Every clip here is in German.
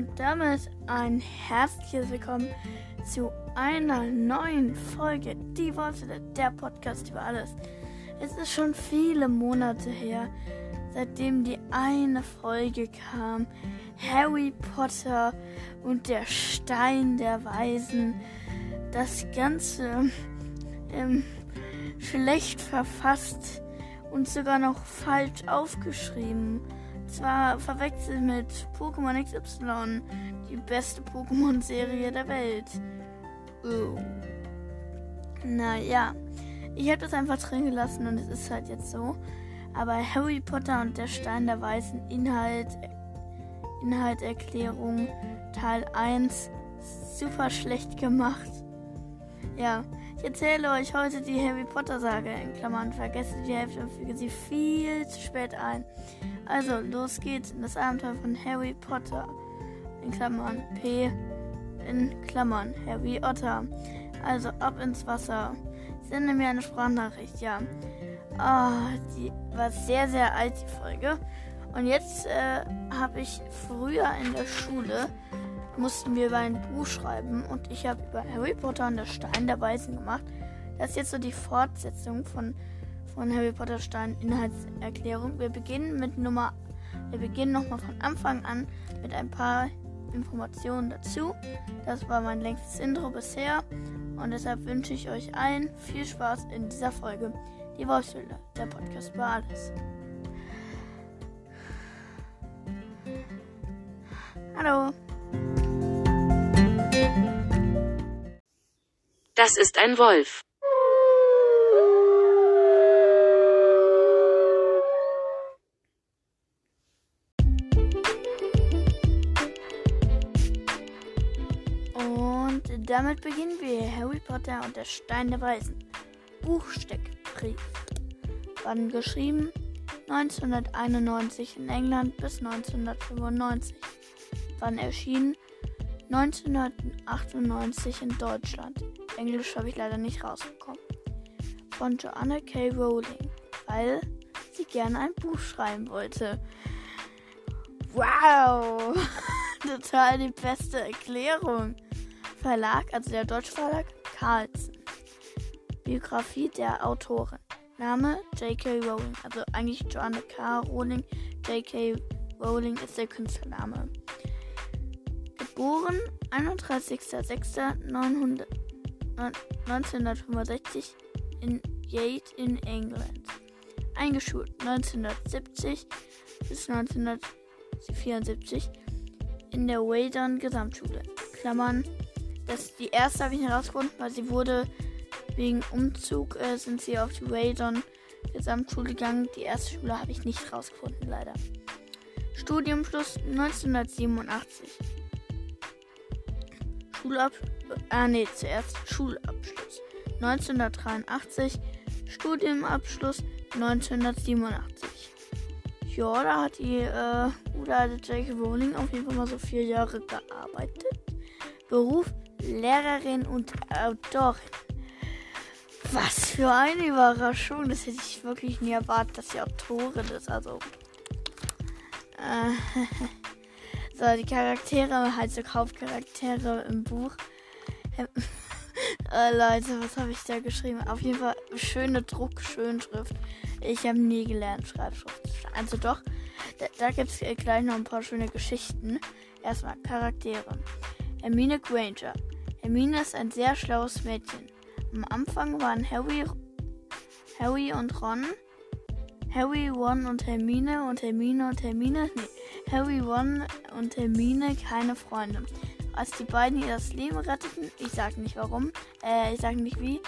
Und damit ein herzliches Willkommen zu einer neuen Folge Die Worte, der Podcast über alles. Es ist schon viele Monate her, seitdem die eine Folge kam. Harry Potter und der Stein der Weisen. Das Ganze ähm, schlecht verfasst und sogar noch falsch aufgeschrieben. Zwar verwechselt mit Pokémon XY, die beste Pokémon-Serie der Welt. Oh. Naja, ich habe das einfach drin gelassen und es ist halt jetzt so. Aber Harry Potter und der Stein der Weißen Inhalt, Inhalterklärung Teil 1 super schlecht gemacht. Ja, ich erzähle euch heute die Harry Potter Sage in Klammern. Vergesst die Hälfte und füge sie viel zu spät ein. Also, los geht's in das Abenteuer von Harry Potter. In Klammern P. In Klammern Harry Otter. Also ab ins Wasser. Sende mir eine Sprachnachricht, ja. Ah, die war sehr, sehr alt, die Folge. Und jetzt äh, habe ich früher in der Schule mussten wir über ein Buch schreiben und ich habe über Harry Potter und der Stein der Weisen gemacht. Das ist jetzt so die Fortsetzung von, von Harry Potter Stein Inhaltserklärung. Wir beginnen mit Nummer, wir beginnen nochmal von Anfang an mit ein paar Informationen dazu. Das war mein längstes Intro bisher und deshalb wünsche ich euch allen viel Spaß in dieser Folge. Die Wolfshülle, der Podcast über alles. Hallo. Das ist ein Wolf. Und damit beginnen wir Harry Potter und der Stein der Weisen. Buchsteckbrief. Wann geschrieben? 1991 in England bis 1995. Wann erschienen? 1998 in Deutschland. Englisch habe ich leider nicht rausbekommen. Von Joanna K. Rowling, weil sie gerne ein Buch schreiben wollte. Wow! Total die beste Erklärung. Verlag, also der Deutsche Verlag Carlsen. Biografie der Autorin. Name J.K. Rowling, also eigentlich Joanna K. Rowling. J.K. Rowling ist der Künstlername. Geboren 31.06.1965 in Yate in England. Eingeschult 1970 bis 1974 in der Weydon Gesamtschule. Klammern. Das, die erste habe ich herausgefunden, weil sie wurde wegen Umzug äh, sind sie auf die Weydon Gesamtschule gegangen. Die erste Schule habe ich nicht herausgefunden, leider. Studiumschluss 1987. Schulabschluss. Ah, nee, zuerst Schulabschluss. 1983. Studienabschluss 1987. Ja, da hat die äh, gute alte J.K. Rowling auf jeden Fall mal so vier Jahre gearbeitet. Beruf Lehrerin und Autorin. Was für eine Überraschung. Das hätte ich wirklich nie erwartet, dass sie Autorin ist. Also. Äh, So, die Charaktere, halt so Hauptcharaktere im Buch. äh, Leute, was habe ich da geschrieben? Auf jeden Fall schöne Druckschönschrift. Ich habe nie gelernt Schreibschrift. Also doch, da, da gibt es gleich noch ein paar schöne Geschichten. Erstmal Charaktere. Hermine Granger. Hermine ist ein sehr schlaues Mädchen. Am Anfang waren Harry, Harry und Ron, Harry, Ron und Hermine und Hermine und Hermine, nee, Harry, Ron und Hermine keine Freunde. Als die beiden ihr das Leben retteten, ich sag nicht warum, äh, ich sag nicht wie,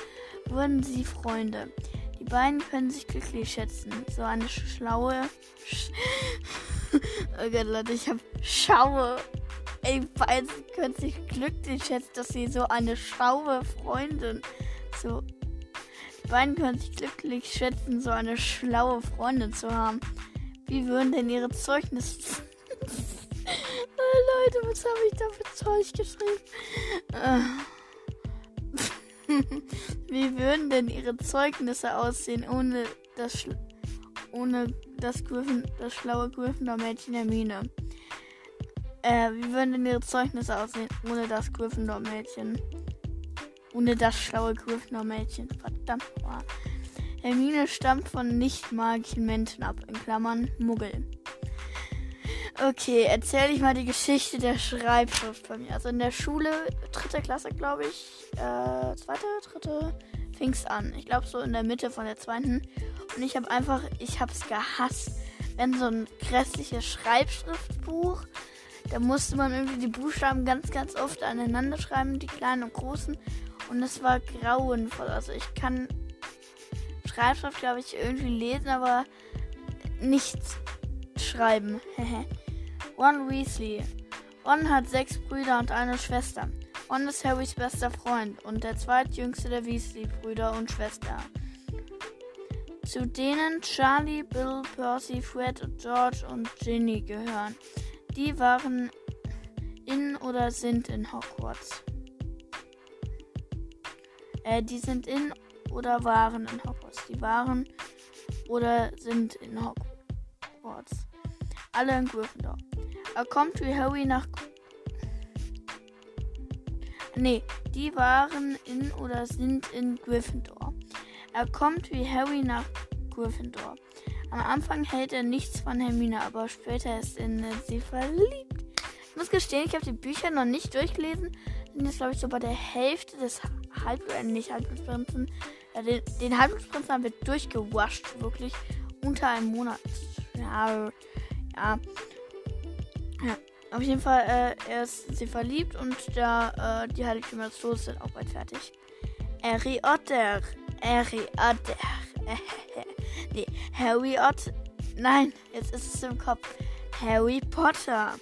wurden sie Freunde. Die beiden können sich glücklich schätzen. So eine schlaue. Sch oh Gott, Leute, ich hab Schaue. Ey, beide können sich glücklich schätzen, dass sie so eine schlaue Freundin. So. Die beiden können sich glücklich schätzen, so eine schlaue Freundin zu haben. Wie würden denn ihre Zeugnisse Leute, was habe ich da für Zeug geschrieben? Wie würden denn ihre Zeugnisse aussehen ohne das, ohne das, Griffin, das schlaue Gryffindor-Mädchen Hermine? Äh, wie würden denn ihre Zeugnisse aussehen ohne das Gryffindor-Mädchen? Ohne das schlaue Gryffindor-Mädchen. Verdammt. Hermine stammt von nicht magischen Menschen ab, in Klammern Muggel. Okay, erzähle ich mal die Geschichte der Schreibschrift von mir. Also in der Schule, dritte Klasse, glaube ich, äh, zweite, dritte, fing es an. Ich glaube so in der Mitte von der zweiten. Und ich habe einfach, ich habe es gehasst, wenn so ein grässliches Schreibschriftbuch, da musste man irgendwie die Buchstaben ganz, ganz oft aneinander schreiben, die kleinen und großen. Und es war grauenvoll. Also ich kann Schreibschrift, glaube ich, irgendwie lesen, aber nichts schreiben. Ron Weasley. Ron hat sechs Brüder und eine Schwester. Ron ist Harrys bester Freund und der zweitjüngste der Weasley-Brüder und Schwester. Zu denen Charlie, Bill, Percy, Fred, George und Ginny gehören. Die waren in oder sind in Hogwarts. Äh, die sind in oder waren in Hogwarts. Die waren oder sind in Hogwarts. Alle in Gryffindor. Er kommt wie Harry nach. Nee, die waren in oder sind in Gryffindor. Er kommt wie Harry nach Gryffindor. Am Anfang hält er nichts von Hermine, aber später ist er in sie verliebt. Ich muss gestehen, ich habe die Bücher noch nicht durchgelesen. Sind jetzt, glaube ich, so bei der Hälfte des Halb äh, nicht Halbblutsprinzen. Ja, den, den Halbblutsprinzen haben wir durchgewascht, wirklich. Unter einem Monat. Ja, ja. Ja. Auf jeden Fall, äh, er ist sie verliebt und der, äh, die Heiligtümer des Todes sind auch bald fertig. Harry Otter. Harry Otter. nee, Harry Otter. Nein, jetzt ist es im Kopf. Harry Potter.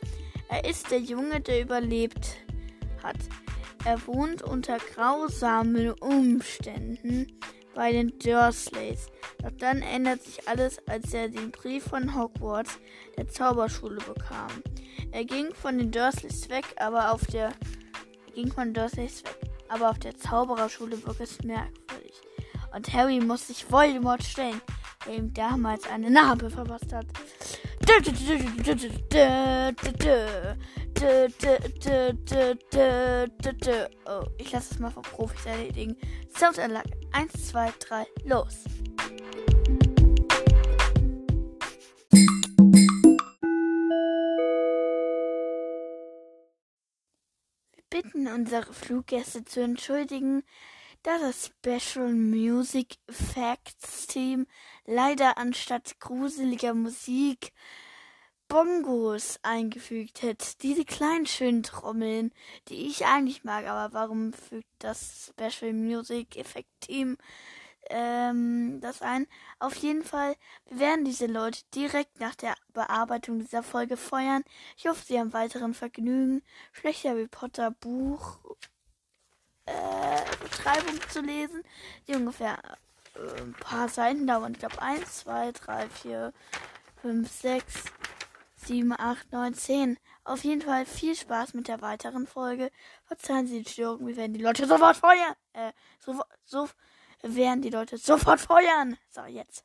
Er ist der Junge, der überlebt hat. Er wohnt unter grausamen Umständen bei den Dursleys. Doch dann ändert sich alles, als er den Brief von Hogwarts, der Zauberschule, bekam. Er ging von den Dursleys weg, aber auf der er ging von Dursleys weg, aber auf der Zaubererschule wirkt es merkwürdig. Und Harry muss sich Voldemort stellen, der ihm damals eine Narbe verpasst hat. Oh, ich lasse es mal von Profis erledigen. Soundanlage 1, 2, 3, los. Bitten unsere Fluggäste zu entschuldigen, da das Special Music Effects Team leider anstatt gruseliger Musik Bongos eingefügt hätte. Diese kleinen schönen Trommeln, die ich eigentlich mag, aber warum fügt das Special Music Effect Team ähm, das ein? Auf jeden Fall, wir werden diese Leute direkt nach der Bearbeitung dieser Folge feuern. Ich hoffe, sie haben weiteren Vergnügen. Schlechter Harry Potter Buch äh, Beschreibung zu lesen, die ungefähr äh, ein paar Seiten dauern. Ich glaube 1, 2, 3, 4, 5, 6, 7, 8, 9, 10. Auf jeden Fall viel Spaß mit der weiteren Folge. Verzeihen Sie die Störung, wir werden die Leute sofort feuern. Äh, so, so werden die Leute sofort feuern. So, jetzt.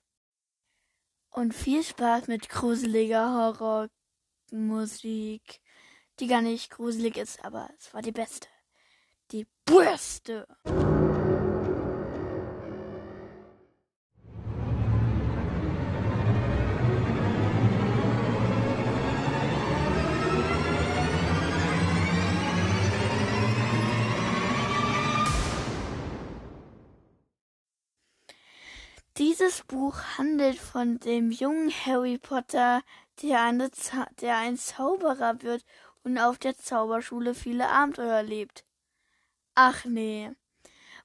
Und viel Spaß mit gruseliger Horrormusik, die gar nicht gruselig ist, aber es war die beste. Die beste. Dieses Buch handelt von dem jungen Harry Potter, der, eine der ein Zauberer wird und auf der Zauberschule viele Abenteuer erlebt. Ach nee.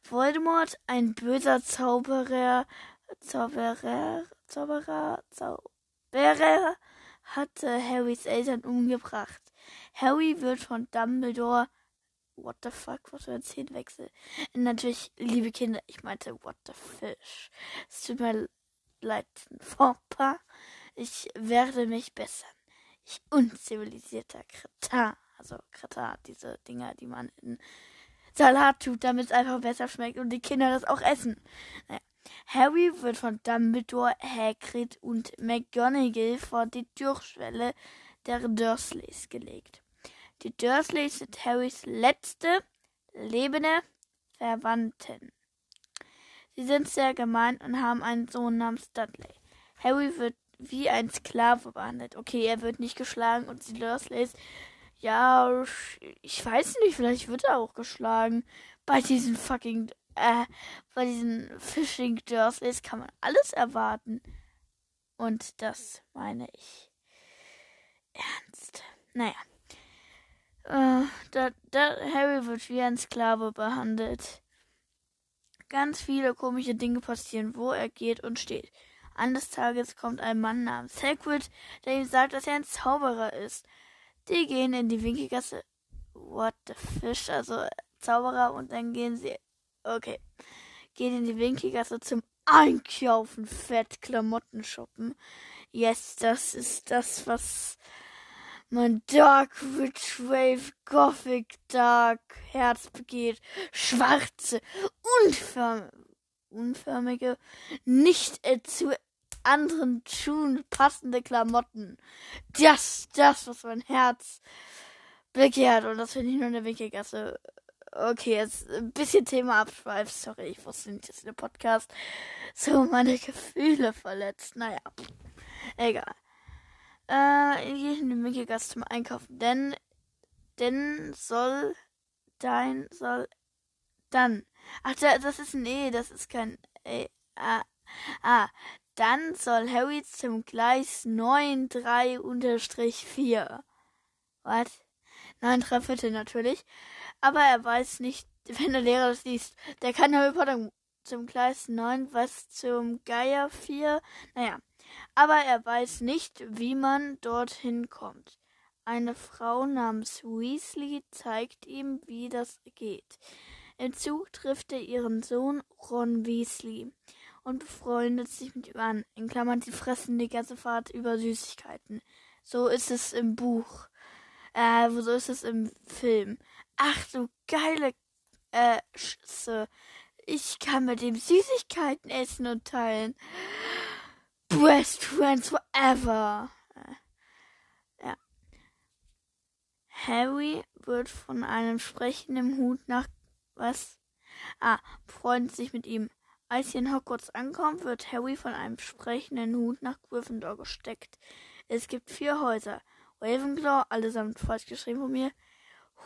Voldemort, ein böser Zauberer, Zauberer, Zauberer, Zauberer, hatte Harrys Eltern umgebracht. Harry wird von Dumbledore What the fuck, was für ein Szenenwechsel. Natürlich, liebe Kinder, ich meinte What the fish. Es tut mir leid, Fauxpas. Ich werde mich bessern. Ich unzivilisierter Kretin. Also Kretin, diese Dinger, die man in Salat tut, damit es einfach besser schmeckt und die Kinder das auch essen. Naja. Harry wird von Dumbledore, Hagrid und McGonagall vor die Türschwelle der Dursleys gelegt. Die Dursleys sind Harrys letzte lebende Verwandten. Sie sind sehr gemein und haben einen Sohn namens Dudley. Harry wird wie ein Sklave behandelt. Okay, er wird nicht geschlagen und die Dursleys, ja, ich weiß nicht, vielleicht wird er auch geschlagen. Bei diesen fucking, äh, bei diesen Fishing Dursleys kann man alles erwarten. Und das meine ich ernst. Naja. Äh, da, da, Harry wird wie ein Sklave behandelt. Ganz viele komische Dinge passieren, wo er geht und steht. Eines Tages kommt ein Mann namens Hagrid, der ihm sagt, dass er ein Zauberer ist. Die gehen in die Winkelgasse. What the fish? Also Zauberer und dann gehen sie. Okay. Gehen in die Winkelgasse zum Einkaufen, Fett, Klamotten shoppen. Yes, das ist das, was mein Dark Witch Wave Gothic Dark Herz begeht. Schwarze, unförmige, unförmige nicht äh, zu anderen Schuhen passende Klamotten. Das, das, was mein Herz begehrt. Und das finde ich nur in der Winkelgasse. Okay, jetzt ein bisschen Thema abschweif. Sorry, ich wusste nicht, dass der Podcast so meine Gefühle verletzt. Naja, egal äh, gehe ich in den Winkelgasse zum Einkaufen. Denn, denn soll dein, soll dann. Ach, das ist ein E, das ist kein E. Ah, ah, dann soll Harry zum Gleis 93 unterstrich 4. Was? 9 3 Viertel natürlich. Aber er weiß nicht, wenn der Lehrer das liest. Der kann Harry Potter zum Gleis 9, was zum Geier 4. Naja, aber er weiß nicht, wie man dorthin kommt. Eine Frau namens Weasley zeigt ihm, wie das geht. Im Zug trifft er ihren Sohn Ron Weasley und befreundet sich mit ihm an. In Klammern, sie fressen die ganze Fahrt über Süßigkeiten. So ist es im Buch. Äh, so ist es im Film. Ach du geile äh, Schisse. Ich kann mit dem Süßigkeiten essen und teilen. Best Friends Forever. Ja. Harry wird von einem sprechenden Hut nach was? Ah, freundet sich mit ihm. Als sie in Hogwarts ankommt, wird Harry von einem sprechenden Hut nach Gryffindor gesteckt. Es gibt vier Häuser. Ravenclaw, allesamt falsch geschrieben von mir.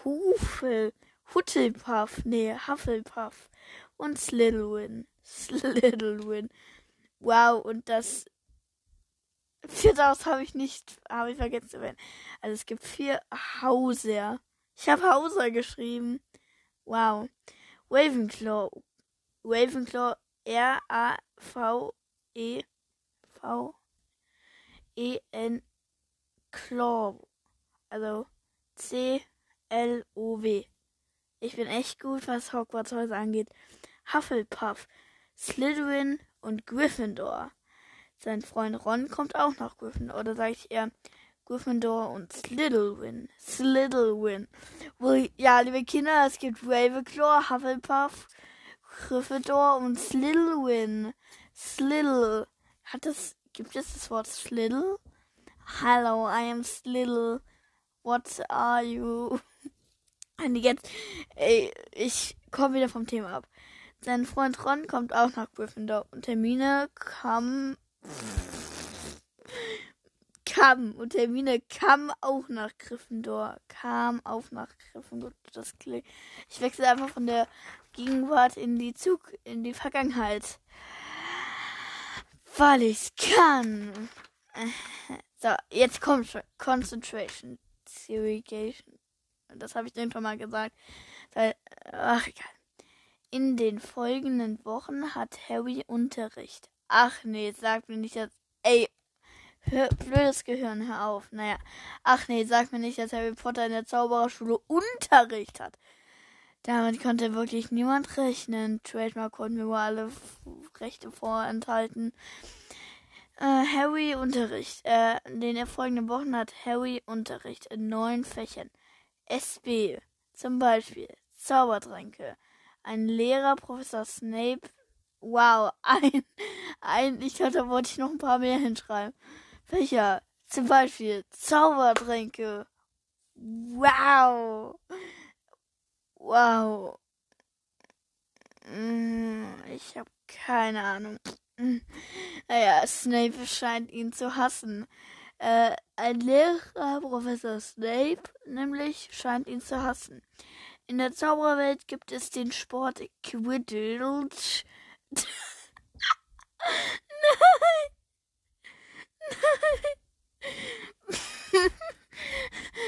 Hufel, Huttlepuff, nee, Hufflepuff und Slytherin. Slytherin. Wow, und das Viertaus habe ich nicht, habe ich vergessen zu erwähnen. Also es gibt vier Hauser. Ich habe Hauser geschrieben. Wow. Ravenclaw. Ravenclaw. R-A-V-E. V-E-N. Claw. Also C-L-O-W. Ich bin echt gut, was Hogwarts Häuser angeht. Hufflepuff, Slytherin und Gryffindor. Sein Freund Ron kommt auch nach Gryffindor. Oder sage ich eher Gryffindor und Slytherin. Slytherin. Ja, liebe Kinder, es gibt Ravenclaw, Hufflepuff, Gryffindor und Slytherin. Sliddle. Hat das, gibt es das Wort Sliddle? Hello, I am Sliddle. What are you? Und jetzt, ey, ich komme wieder vom Thema ab. Sein Freund Ron kommt auch nach Gryffindor und Termine kam kam und Hermine kam auch nach Gryffindor. Kam auch nach Gryffindor. Das klingt. Ich wechsle einfach von der Gegenwart in die Zug, in die Vergangenheit. Weil ich's kann. So, jetzt kommt Concentration. Segregation. Das habe ich irgendwann mal gesagt. Ach, egal. In den folgenden Wochen hat Harry Unterricht. Ach nee, sag mir nicht, dass. Ey, hör, blödes Gehirn, hör auf. Naja. Ach nee, sag mir nicht, dass Harry Potter in der Zaubererschule Unterricht hat. Damit konnte wirklich niemand rechnen. Trademark konnten mir alle Rechte vorenthalten. Äh, Harry Unterricht. Äh, in den folgenden Wochen hat Harry Unterricht in neun Fächern. SB. Zum Beispiel Zaubertränke. Ein Lehrer, Professor Snape, Wow, ein, ein, ich dachte, da wollte ich noch ein paar mehr hinschreiben. Welcher? Zum Beispiel Zaubertränke. Wow. Wow. Mm, ich habe keine Ahnung. Naja, Snape scheint ihn zu hassen. Äh, ein Lehrer, Professor Snape, nämlich, scheint ihn zu hassen. In der Zauberwelt gibt es den Sport Quidditch. Nein!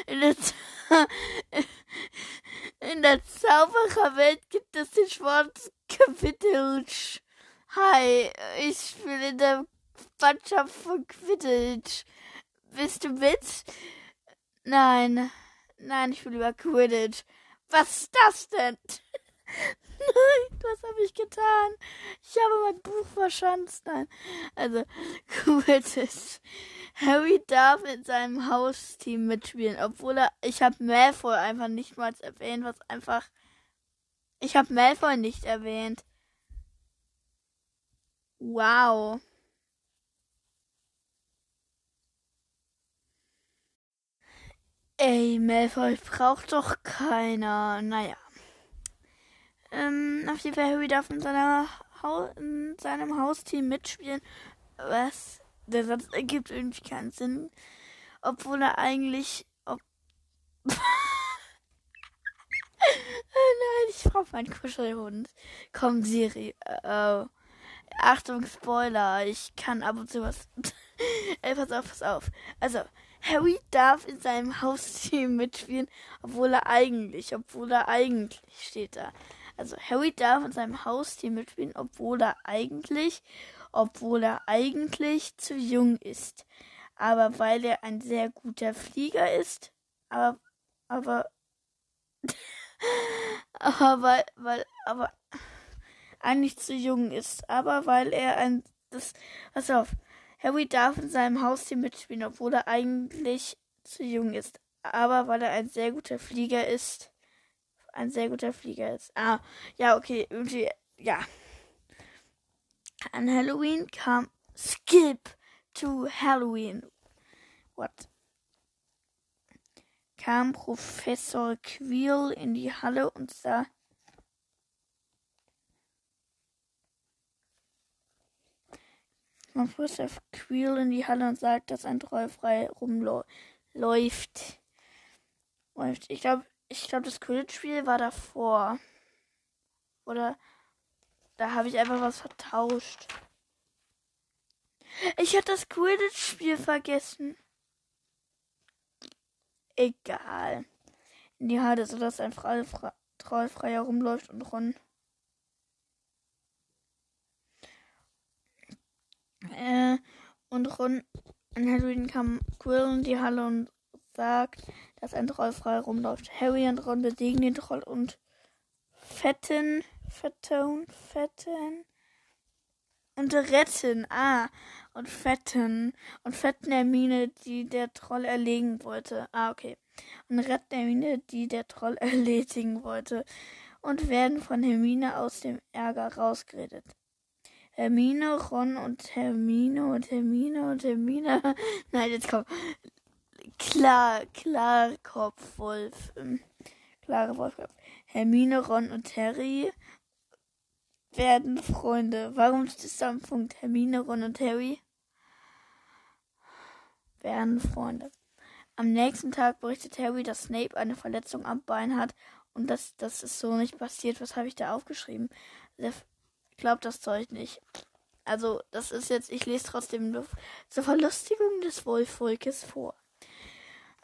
Nein! In der, Zaubererwelt gibt es den Sport Quidditch. Hi, ich spiele in der Mannschaft von Quidditch. Bist du mit? Nein. Nein, ich will lieber Quidditch. Was ist das denn? Nein, was habe ich getan? Ich habe mein Buch verschanzt. Nein. Also, Quidditch. Harry darf in seinem Hausteam mitspielen, obwohl er. Ich habe Malfoy einfach nicht mal erwähnt, was einfach. Ich habe Malfoy nicht erwähnt. Wow. Ey, Malfoy braucht doch keiner. Naja. Ähm, auf jeden Fall, Harry darf in, seiner ha in seinem Hausteam mitspielen. Was? Der Satz ergibt irgendwie keinen Sinn. Obwohl er eigentlich. Ob Nein, ich brauche meinen Kuschelhund. Komm, Siri. Uh, oh. Achtung, Spoiler. Ich kann ab und zu was. Ey, pass auf, pass auf. Also, Harry darf in seinem Hausteam mitspielen, obwohl er eigentlich, obwohl er eigentlich steht da. Also Harry darf in seinem Hausteam mitspielen, obwohl er eigentlich, obwohl er eigentlich zu jung ist. Aber weil er ein sehr guter Flieger ist, aber, aber, aber weil, weil, aber eigentlich zu jung ist, aber weil er ein, das, pass auf, Harry darf in seinem Haustier mitspielen, obwohl er eigentlich zu jung ist. Aber weil er ein sehr guter Flieger ist. Ein sehr guter Flieger ist. Ah, ja, okay, irgendwie, ja. An Halloween kam Skip to Halloween. What? Kam Professor Quirrell in die Halle und sah Man fuhr auf Queel in die Halle und sagt, dass ein Troll frei rumläuft. Ich glaube, ich glaube, das Quidditch-Spiel war davor. Oder da habe ich einfach was vertauscht. Ich hatte das Quidditch-Spiel vergessen. Egal. In die Halle, sodass ein Troll frei herumläuft und Ron Äh, und Ron an Halloween kam Quill in die Halle und sagt, dass ein Troll frei rumläuft. Harry und Ron besiegen den Troll und fetten, fetten, fetten und retten. Ah, und fetten und fetten Hermine, die der Troll erlegen wollte. Ah, okay. Und retten Hermine, die der Troll erledigen wollte. Und werden von Hermine aus dem Ärger rausgeredet. Hermine, Ron und Hermine und Hermine und Hermine. Nein, jetzt komm. Klar, klar, Kopf, Wolf. Ähm, klare Wolfkopf. Hermine, Ron und Harry werden Freunde. Warum ist das am Punkt? Hermine, Ron und Harry werden Freunde. Am nächsten Tag berichtet Harry, dass Snape eine Verletzung am Bein hat und dass das ist so nicht passiert. Was habe ich da aufgeschrieben? Glaubt das Zeug nicht. Also, das ist jetzt, ich lese trotzdem zur Verlustigung des Wolfvolkes vor.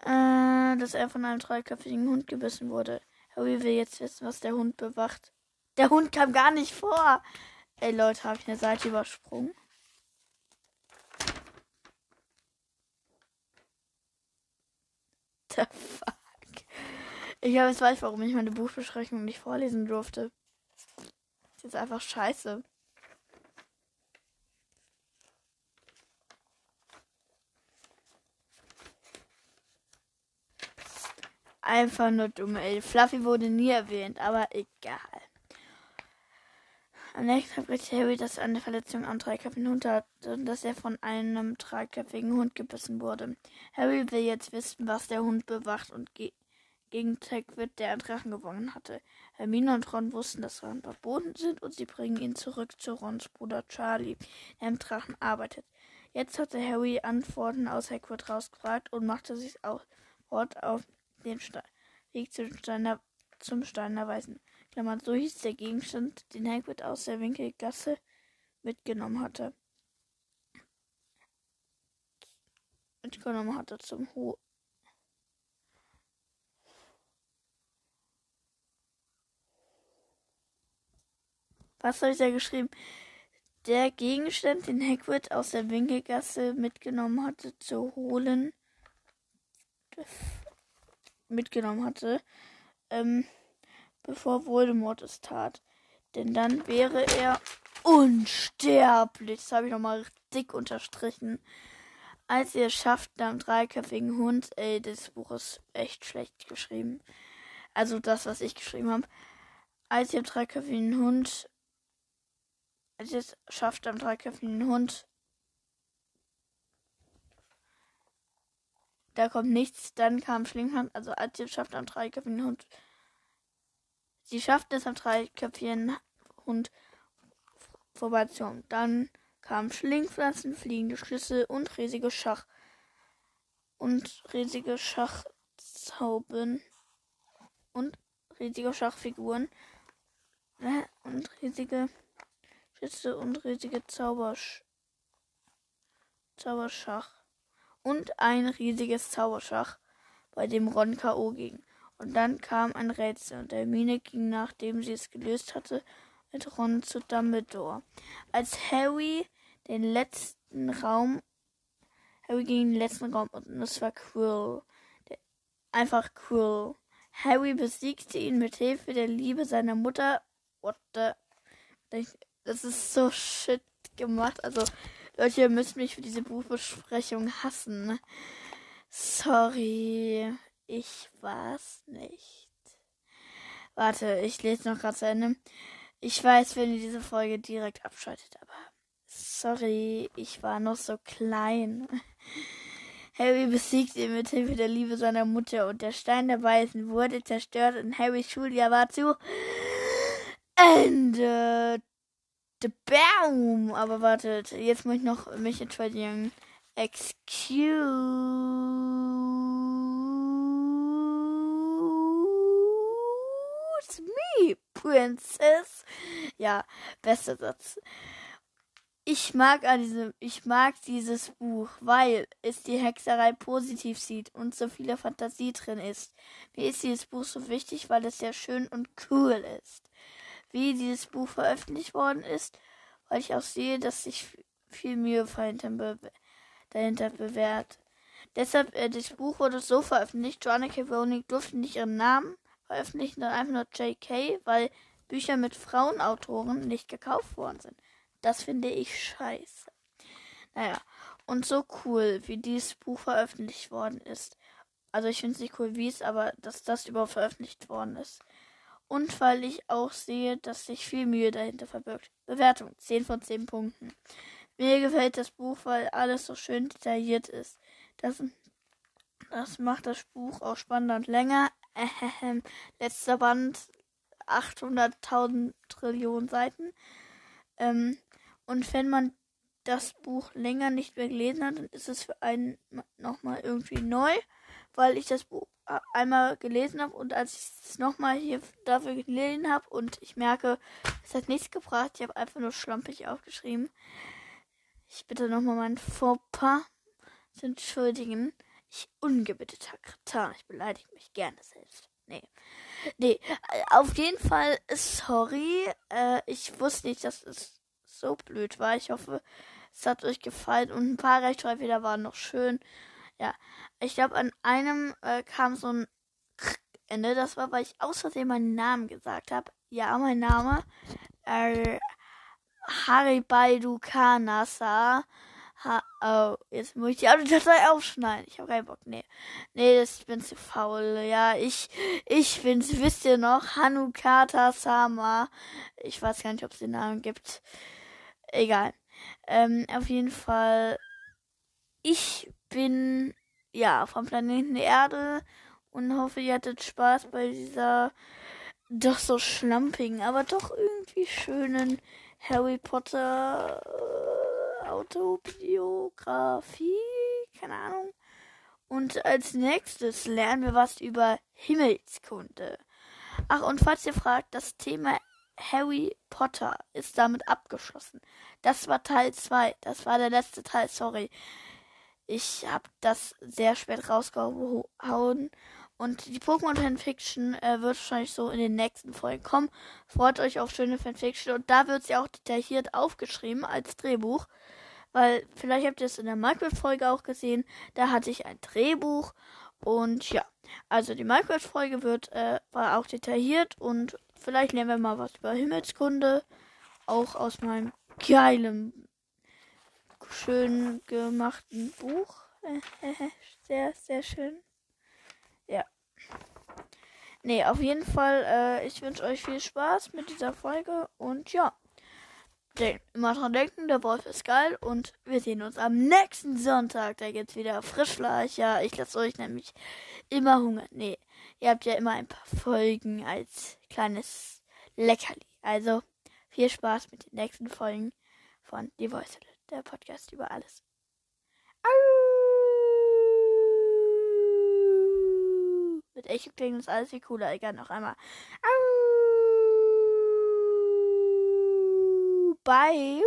Äh, dass er von einem dreiköpfigen Hund gebissen wurde. Harry will jetzt wissen, was der Hund bewacht. Der Hund kam gar nicht vor. Ey, Leute, habe ich eine Seite übersprungen? The fuck? Ich habe jetzt weiß, warum ich meine Buchbeschreibung nicht vorlesen durfte ist einfach scheiße. Einfach nur dumm, ey. Fluffy wurde nie erwähnt, aber egal. Am nächsten Tag berichtet Harry, dass er eine Verletzung am dreiköpfigen Hund hat und dass er von einem dreiköpfigen Hund gebissen wurde. Harry will jetzt wissen, was der Hund bewacht und ge gegen Hagrid, der einen Drachen gewonnen hatte. Hermine und Ron wussten, dass Drachen verboten sind und sie bringen ihn zurück zu Rons Bruder Charlie, der im Drachen arbeitet. Jetzt hatte Harry Antworten aus Hagrid rausgefragt und machte sich sofort auf den Ste Weg zum Steiner, zum Steiner Weisen. Klammern, so hieß der Gegenstand, den Hagrid aus der Winkelgasse mitgenommen hatte. Mitgenommen hatte zum Ho Was habe ich da geschrieben? Der Gegenstand, den Hagrid aus der Winkelgasse mitgenommen hatte, zu holen, mitgenommen hatte, ähm, bevor Voldemort es tat. Denn dann wäre er unsterblich. Das habe ich nochmal dick unterstrichen. Als ihr es schafft, am dreiköpfigen Hund, ey, das Buch ist echt schlecht geschrieben. Also das, was ich geschrieben habe. Als ihr am dreiköpfigen Hund als es schafft am dreiköpfigen Hund. Da kommt nichts, dann kam Schlinghand, also als sie es schafft am dreiköpfigen Hund. Sie schafft es am dreiköpfigen Hund vorbeizukommen. Dann kamen Schlingpflanzen, fliegende Schlüssel und riesige Schach und riesige Schachzauben und riesige Schachfiguren äh, und riesige Schütze und riesige Zaubersch Zauberschach. Und ein riesiges Zauberschach, bei dem Ron K.O. ging. Und dann kam ein Rätsel und Hermine ging, nachdem sie es gelöst hatte, mit Ron zu Dumbledore. Als Harry den letzten Raum, Harry ging in den letzten Raum und es war Quill. Einfach Quill. Harry besiegte ihn mit Hilfe der Liebe seiner Mutter. What the? Das ist so shit gemacht. Also, Leute, ihr müsst mich für diese Buchbesprechung hassen. Sorry. Ich war's nicht. Warte, ich lese noch gerade zu Ende. Ich weiß, wenn ihr diese Folge direkt abschaltet, aber sorry, ich war noch so klein. Harry besiegt ihn mit Hilfe der Liebe seiner Mutter und der Stein der Weisen wurde zerstört und Harrys Schuljahr war zu Ende. Baum. Aber wartet, jetzt muss ich noch mich entschuldigen. Excuse me, Princess. Ja, bester Satz. Ich mag an diesem, ich mag dieses Buch, weil es die Hexerei positiv sieht und so viele Fantasie drin ist. Mir ist dieses Buch so wichtig, weil es sehr schön und cool ist. Wie dieses Buch veröffentlicht worden ist, weil ich auch sehe, dass sich viel Mühe dahinter bewährt. Deshalb, äh, das Buch wurde so veröffentlicht. Joanna K. Rowling durfte nicht ihren Namen veröffentlichen, sondern einfach nur J.K., weil Bücher mit Frauenautoren nicht gekauft worden sind. Das finde ich scheiße. Naja, und so cool, wie dieses Buch veröffentlicht worden ist. Also ich finde es nicht cool, wie es, aber dass das überhaupt veröffentlicht worden ist und weil ich auch sehe, dass sich viel Mühe dahinter verbirgt. Bewertung 10 von 10 Punkten. Mir gefällt das Buch, weil alles so schön detailliert ist. Das, das macht das Buch auch spannender und länger. Ähm, letzter Band 800.000 Trillionen Seiten. Ähm, und wenn man das Buch länger nicht mehr gelesen hat, dann ist es für einen nochmal irgendwie neu, weil ich das Buch einmal gelesen habe und als ich es nochmal hier dafür gelesen habe und ich merke, es hat nichts gebracht, ich habe einfach nur schlampig aufgeschrieben. Ich bitte nochmal meinen Fauxpas zu entschuldigen. Ich ungebetteter Kretin, ich beleidige mich gerne selbst. Nee. Nee, auf jeden Fall, sorry. Äh, ich wusste nicht, dass es so blöd war. Ich hoffe, es hat euch gefallen und ein paar Rechtschreibfehler waren noch schön. Ja, ich glaube, an einem äh, kam so ein Ende. Das war, weil ich Versehen meinen Namen gesagt habe. Ja, mein Name. Äh, Haribaidu Kanasa Ha oh, jetzt muss ich die Audiodatei aufschneiden. Ich habe keinen Bock. Nee. Nee, das, ich bin zu faul. Ja, ich, ich bin's. Wisst ihr noch? Hanukata Sama. Ich weiß gar nicht, ob es den Namen gibt. Egal. Ähm, auf jeden Fall. Ich bin, ja, vom Planeten Erde und hoffe, ihr hattet Spaß bei dieser doch so schlampigen, aber doch irgendwie schönen Harry Potter äh, Autobiografie, keine Ahnung. Und als nächstes lernen wir was über Himmelskunde. Ach, und falls ihr fragt, das Thema Harry Potter ist damit abgeschlossen. Das war Teil 2. Das war der letzte Teil, sorry. Ich habe das sehr spät rausgehauen und die Pokémon Fanfiction äh, wird wahrscheinlich so in den nächsten Folgen kommen. Freut euch auf schöne Fanfiction. Und da wird sie auch detailliert aufgeschrieben als Drehbuch. Weil vielleicht habt ihr es in der Minecraft-Folge auch gesehen. Da hatte ich ein Drehbuch. Und ja, also die Minecraft-Folge wird äh, war auch detailliert. Und vielleicht lernen wir mal was über Himmelskunde. Auch aus meinem geilen, schön gemachten Buch. sehr, sehr schön. Ja. Nee, auf jeden Fall, äh, ich wünsche euch viel Spaß mit dieser Folge und ja. Denk, immer dran denken, der Wolf ist geil und wir sehen uns am nächsten Sonntag. Da geht's wieder Frischfleisch. Ja, ich lasse euch nämlich immer Hunger. Nee, ihr habt ja immer ein paar Folgen als kleines Leckerli. Also viel Spaß mit den nächsten Folgen von Die Voice, der Podcast über alles. Mit Echo klingt das alles viel cooler. Egal, noch einmal. Bye.